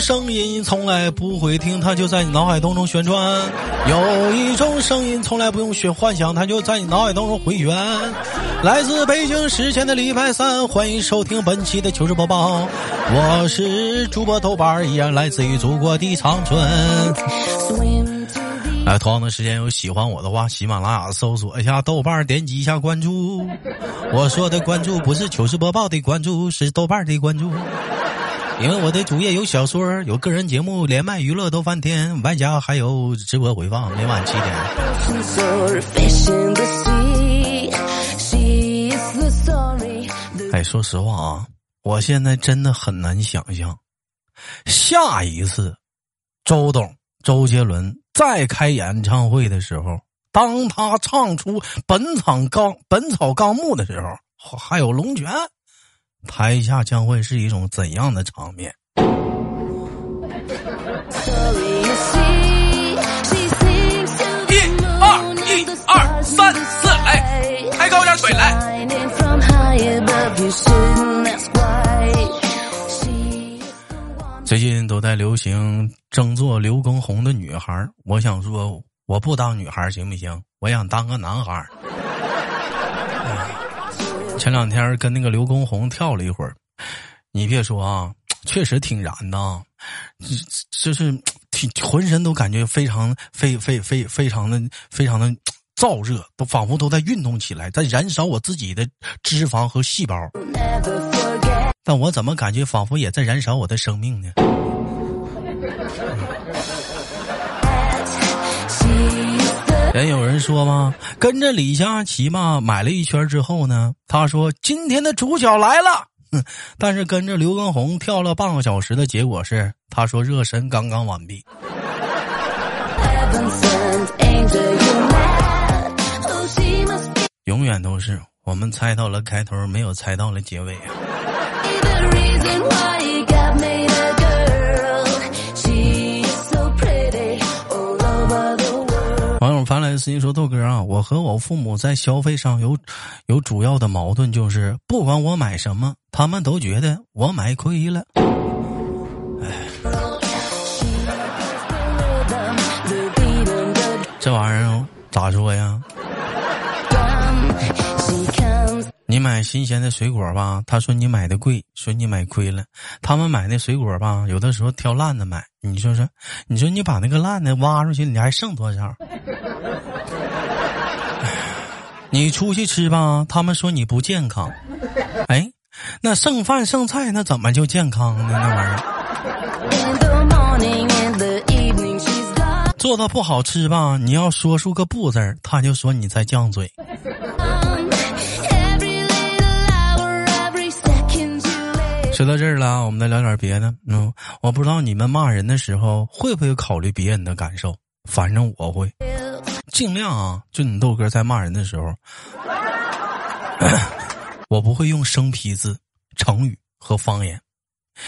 声音从来不会停，它就在你脑海当中旋转；有一种声音从来不用学幻想，它就在你脑海当中回旋。来自北京时间的礼拜三，欢迎收听本期的糗事播报，我是主播豆瓣，依然来自于祖国的长春。哎，同样的时间有喜欢我的话，喜马拉雅搜索一下豆瓣，点击一下关注。我说的关注不是糗事播报的关注，是豆瓣的关注。因为我的主页有小说，有个人节目，连麦娱乐都翻天，外加还有直播回放，每晚七点。哎，说实话啊，我现在真的很难想象，下一次周董、周杰伦再开演唱会的时候，当他唱出《本草纲本草纲目》的时候，还有龙泉。台下将会是一种怎样的场面？一二一二三四，来，抬高点腿来。最近都在流行争做刘畊宏的女孩，我想说，我不当女孩行不行？我想当个男孩。前两天跟那个刘畊宏跳了一会儿，你别说啊，确实挺燃的，就是 挺浑身都感觉非常非非非非常的非常的 燥热，都仿佛都在运动起来，在燃烧我自己的脂肪和细胞。但我怎么感觉仿佛也在燃烧我的生命呢？有人说吗？跟着李佳琦嘛，买了一圈之后呢，他说今天的主角来了。但是跟着刘畊宏跳了半个小时的结果是，他说热身刚刚完毕。永远都是我们猜到了开头，没有猜到了结尾啊。发来的私信说：“豆哥啊，我和我父母在消费上有有主要的矛盾，就是不管我买什么，他们都觉得我买亏了。这玩意儿咋说呀？你买新鲜的水果吧，他说你买的贵，说你买亏了。他们买那水果吧，有的时候挑烂的买。你说说，你说你把那个烂的挖出去，你还剩多少？”你出去吃吧，他们说你不健康。哎，那剩饭剩菜那怎么就健康呢？那玩意儿做的不好吃吧？你要说出个不字儿，他就说你在犟嘴。说到这儿了，我们再聊点别的。嗯，我不知道你们骂人的时候会不会考虑别人的感受，反正我会。尽量啊！就你豆哥在骂人的时候，我不会用生僻字、成语和方言，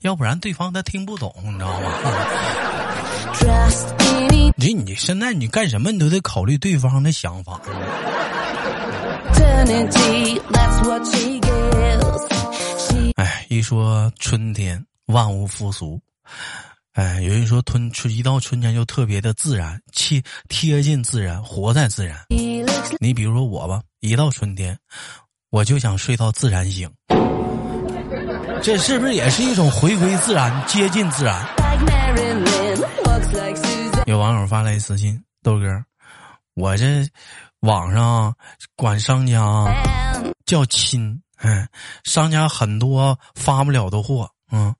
要不然对方他听不懂，你知道吗？你你现在你干什么，你都得考虑对方的想法。哎，一说春天，万物复苏。哎，有人说春春一到春天就特别的自然，贴贴近自然，活在自然。你比如说我吧，一到春天，我就想睡到自然醒。这是不是也是一种回归自然、接近自然？有网友发来私信，豆哥，我这网上管商家叫亲，哎，商家很多发不了的货，嗯。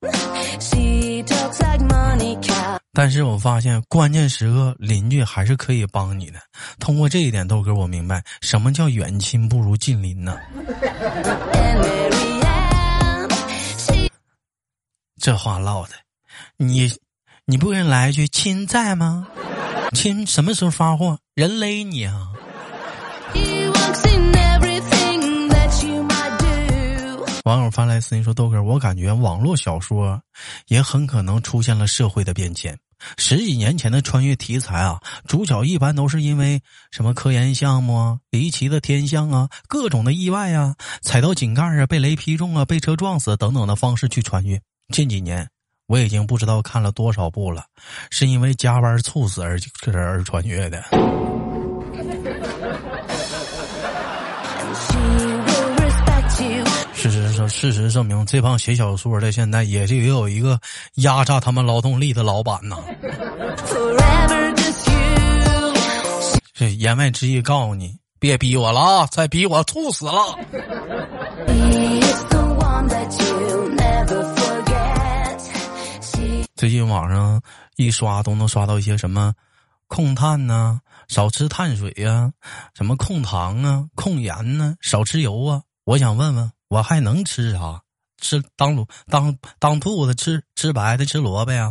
但是我发现关键时刻邻居还是可以帮你的。通过这一点，豆哥我明白什么叫远亲不如近邻呢？这话唠的，你你不给人来一句亲在吗？亲什么时候发货？人勒你啊！网友发来私信说：“豆哥，我感觉网络小说也很可能出现了社会的变迁。十几年前的穿越题材啊，主角一般都是因为什么科研项目啊、离奇的天象啊、各种的意外啊、踩到井盖啊、被雷劈中啊、被车撞死等等的方式去穿越。近几年，我已经不知道看了多少部了，是因为加班猝死而而穿越的。事实证明，这帮写小说的现在也就也有一个压榨他们劳动力的老板呐。这言外之意告诉你，别逼我了啊！再逼我猝死了。最近网上一刷都能刷到一些什么控碳呐，少吃碳水呀，什么控糖啊，控盐呢，少吃油啊。我想问问，我还能吃啥？吃当卤当当兔子吃吃白的吃萝卜呀？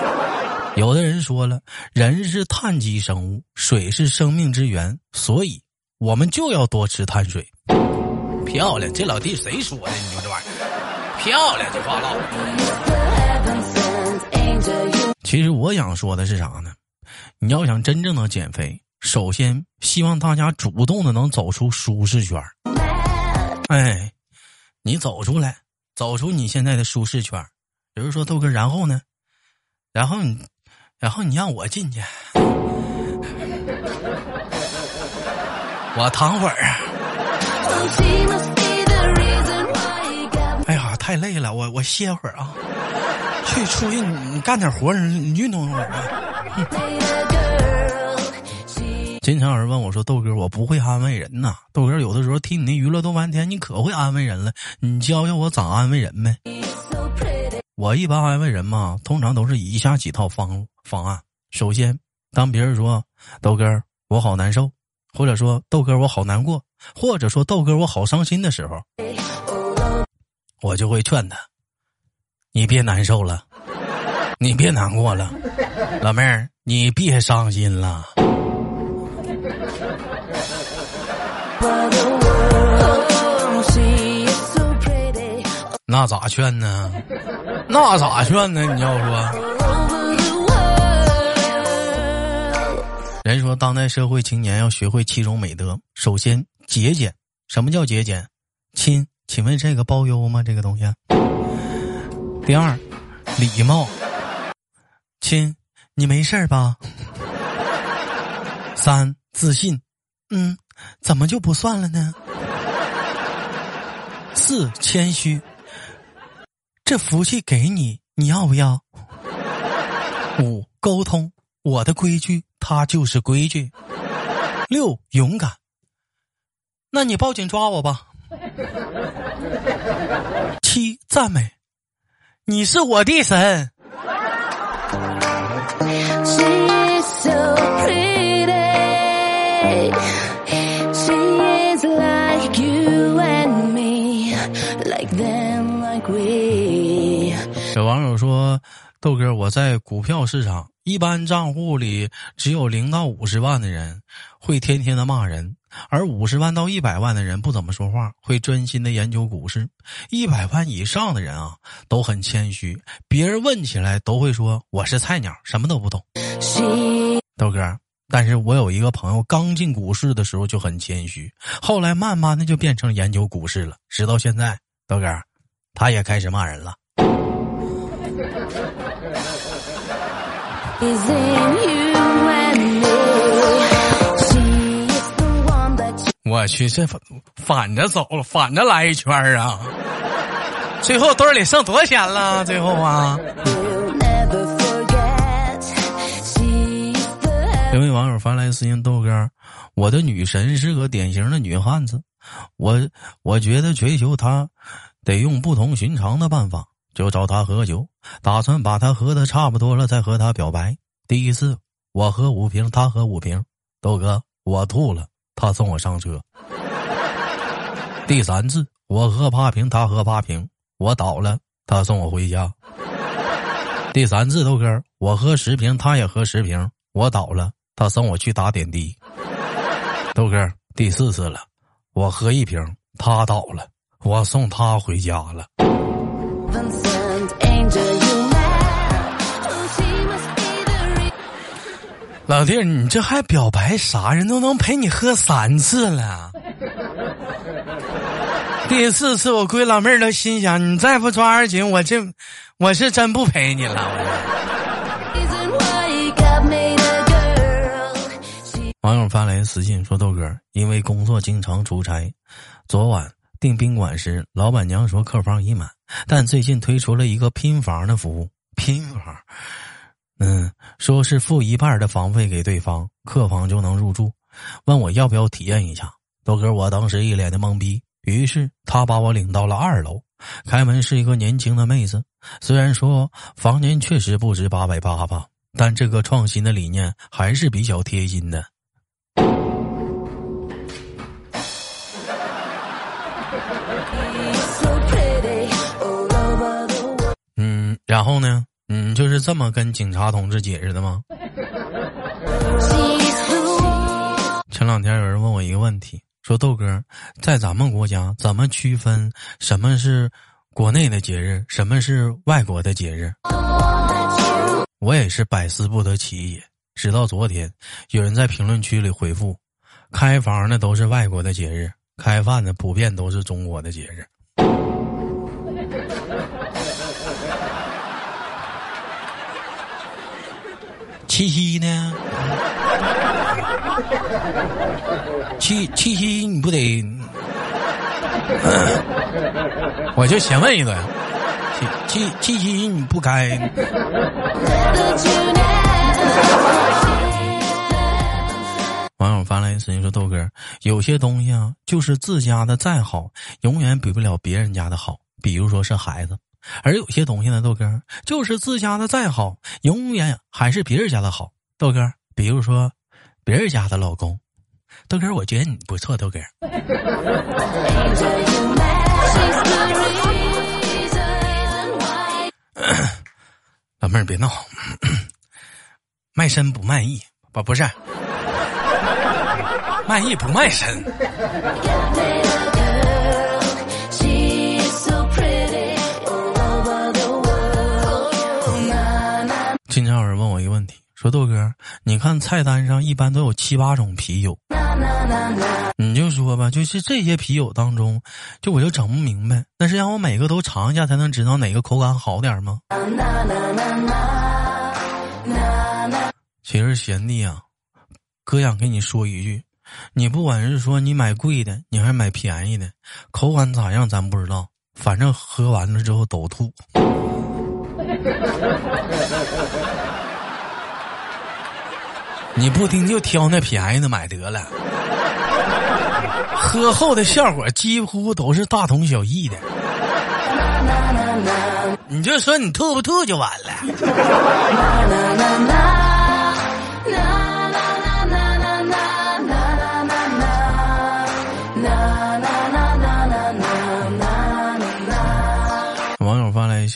有的人说了，人是碳基生物，水是生命之源，所以我们就要多吃碳水。漂亮，这老弟谁说的？你说这玩意儿漂亮，这话唠。其实我想说的是啥呢？你要想真正的减肥，首先希望大家主动的能走出舒适圈。哎，你走出来，走出你现在的舒适圈。比如说豆哥，然后呢？然后你。然后你让我进去，我躺会儿。哎呀，太累了，我我歇会儿啊。去出去，你干点活，你运动一会儿。经常有人问我说：“豆哥，我不会安慰人呐。”豆哥有的时候听你那娱乐多半天，你可会安慰人了。你教教我咋安慰人呗？我一般安慰人嘛，通常都是以下几套方方案。首先，当别人说豆哥我好难受，或者说豆哥我好难过，或者说豆哥我好伤心的时候，我就会劝他：你别难受了，你别难过了，老妹儿，你别伤心了。那咋劝呢？那咋劝呢？你要说，人说当代社会青年要学会七种美德。首先，节俭。什么叫节俭？亲，请问这个包邮吗？这个东西。第二，礼貌。亲，你没事吧？三，自信。嗯，怎么就不算了呢？四，谦虚。这福气给你，你要不要？五沟通，我的规矩，他就是规矩。六勇敢，那你报警抓我吧。七赞美，你是我的神。有网友说：“豆哥，我在股票市场，一般账户里只有零到五十万的人会天天的骂人，而五十万到一百万的人不怎么说话，会专心的研究股市。一百万以上的人啊，都很谦虚，别人问起来都会说我是菜鸟，什么都不懂。”豆哥，但是我有一个朋友，刚进股市的时候就很谦虚，后来慢慢的就变成研究股市了，直到现在，豆哥，他也开始骂人了。我去，这反反着走了，反着来一圈啊！最后兜里剩多少钱了？最后啊！有位网友发来私信豆哥，我的女神是个典型的女汉子，我我觉得追求她得用不同寻常的办法。就找他喝酒，打算把他喝的差不多了再和他表白。第一次我喝五瓶，他喝五瓶，豆哥我吐了，他送我上车。第三次我喝八瓶，他喝八瓶，我倒了，他送我回家。第三次豆哥我喝十瓶，他也喝十瓶，我倒了，他送我去打点滴。豆哥第四次了，我喝一瓶，他倒了，我送他回家了。老弟，你这还表白啥？人都能陪你喝三次了。第四次，我闺老妹儿都心想：你再不抓二紧，我这我是真不陪你了。网友发来私信说：“豆哥，因为工作经常出差，昨晚订宾馆时，老板娘说客房已满，但最近推出了一个拼房的服务，拼房，嗯，说是付一半的房费给对方，客房就能入住，问我要不要体验一下。豆哥，我当时一脸的懵逼，于是他把我领到了二楼，开门是一个年轻的妹子，虽然说房间确实不值八百八吧，但这个创新的理念还是比较贴心的。”然后呢？嗯，就是这么跟警察同志解释的吗？前两天有人问我一个问题，说豆哥，在咱们国家怎么区分什么是国内的节日，什么是外国的节日？我也是百思不得其解。直到昨天，有人在评论区里回复：开房的都是外国的节日，开饭的普遍都是中国的节日。七夕呢？七七夕你不得？我就先问一个，七七七夕你不该？网友发来私信说：“豆哥，有些东西啊，就是自家的再好，永远比不了别人家的好。比如说是孩子。”而有些东西呢，豆哥就是自家的再好，永远还是别人家的好。豆哥，比如说别人家的老公，豆哥，我觉得你不错，豆哥。老妹儿别闹，卖身不卖艺，不不是，卖艺不卖身。说豆哥，你看菜单上一般都有七八种啤酒，你就说吧，就是这些啤酒当中，就我就整不明白，那是让我每个都尝一下才能知道哪个口感好点吗？其实贤弟啊，哥想跟你说一句，你不管是说你买贵的，你还是买便宜的，口感咋样咱不知道，反正喝完了之后都吐。你不听就挑那便宜的买得了，喝后的效果几乎都是大同小异的。你就说你吐不吐就完了。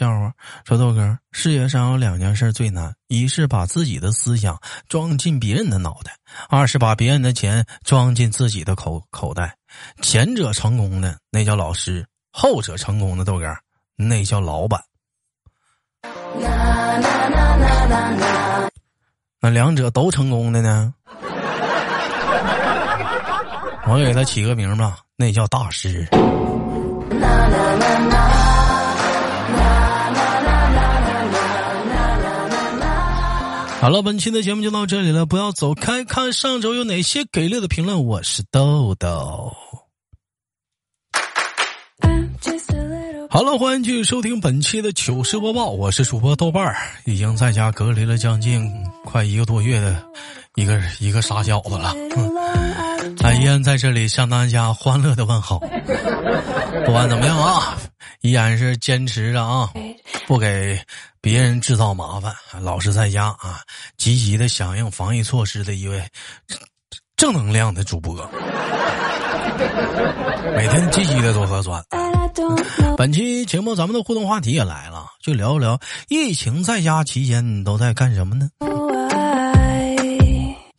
笑话，说豆哥，世界上有两件事最难：一是把自己的思想装进别人的脑袋；二是把别人的钱装进自己的口口袋。前者成功的那叫老师，后者成功的豆哥那叫老板。那两者都成功的呢？我给他起个名吧，那叫大师。好了，本期的节目就到这里了，不要走开，看上周有哪些给力的评论。我是豆豆。好了，欢迎继续收听本期的糗事播报，我是主播豆瓣儿，已经在家隔离了将近快一个多月的一个一个傻小子了。他依然在这里向大家欢乐的问好。不管怎么样啊，依然是坚持着啊，不给。别人制造麻烦，老是在家啊，积极的响应防疫措施的一位正能量的主播，每天积极的做核酸。本期节目咱们的互动话题也来了，就聊一聊疫情在家期间你都在干什么呢？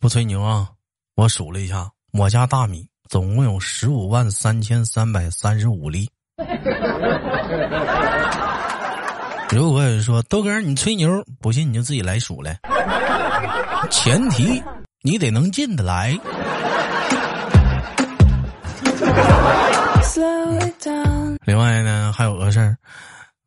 不吹牛啊，我数了一下，我家大米总共有十五万三千三百三十五粒。如果有人说豆哥你吹牛，不信你就自己来数来。前提你得能进得来。另外呢，还有个事儿，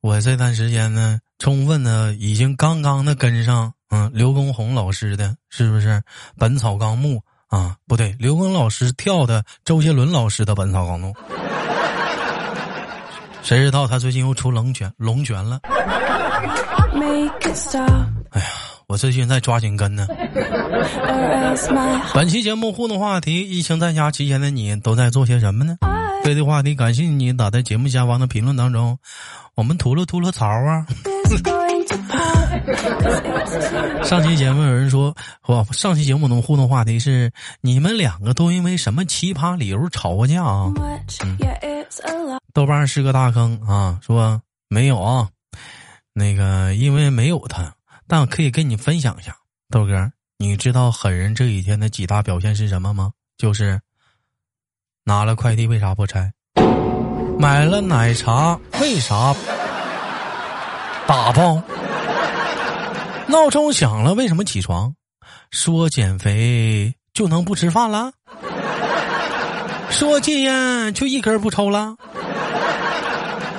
我这段时间呢，充分的已经刚刚的跟上，嗯，刘畊宏老师的是不是《本草纲目》啊？不对，刘畊老师跳的周杰伦老师的《本草纲目》。谁知道他最近又出龙泉龙泉了？哎呀，我最近在抓紧跟呢。本期节目互动话题：疫情在家期间的你都在做些什么呢？对的话题，感谢你打在节目下方的评论当中，我们吐了吐了槽啊。上期节目有人说，我，上期节目的互动话题是你们两个都因为什么奇葩理由吵过架啊？豆瓣是个大坑啊，说没有啊，那个因为没有他，但我可以跟你分享一下，豆哥，你知道狠人这几天的几大表现是什么吗？就是拿了快递为啥不拆？买了奶茶为啥打包？闹钟响了为什么起床？说减肥就能不吃饭了？说戒烟就一根不抽了？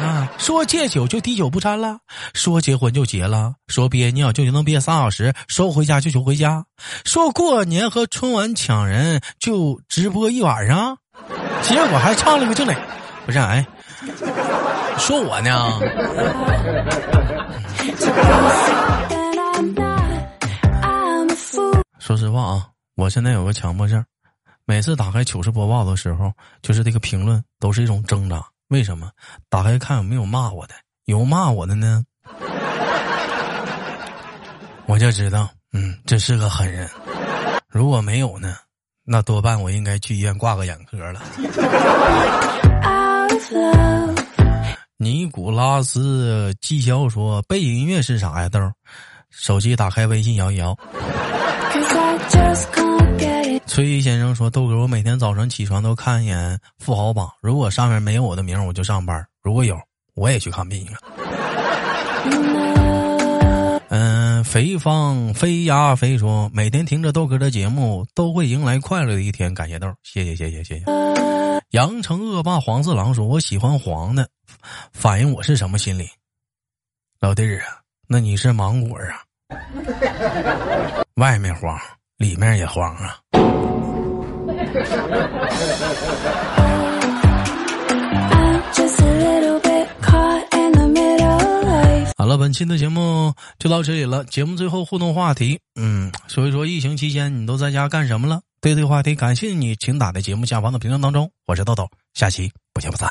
啊，说戒酒就滴酒不沾了？说结婚就结了？说憋尿就能憋仨小时？说回家就求回家？说过年和春晚抢人就直播一晚上？结果还唱了个正磊，不是哎，说我呢？说实话啊，我现在有个强迫症，每次打开糗事播报的时候，就是这个评论都是一种挣扎。为什么？打开看有没有骂我的，有骂我的呢，我就知道，嗯，这是个狠人。如果没有呢，那多半我应该去医院挂个眼科了。尼古拉斯纪肖说：“背景音乐是啥呀？”豆，手机打开微信摇一摇。崔先生说：“豆哥，我每天早晨起床都看一眼富豪榜，如果上面没有我的名，我就上班；如果有，我也去看病了。”嗯，肥方飞呀飞说：“每天听着豆哥的节目，都会迎来快乐的一天。”感谢豆，谢谢谢谢谢谢。羊城恶霸黄四郎说：“我喜欢黄的，反映我是什么心理？”老弟儿啊，那你是芒果啊？外面慌，里面也慌啊！好了，本期的节目就到这里了。节目最后互动话题，嗯，所以说疫情期间你都在家干什么了？对这个话题感兴趣，你请打在节目下方的评论当中。我是豆豆，下期不见不散。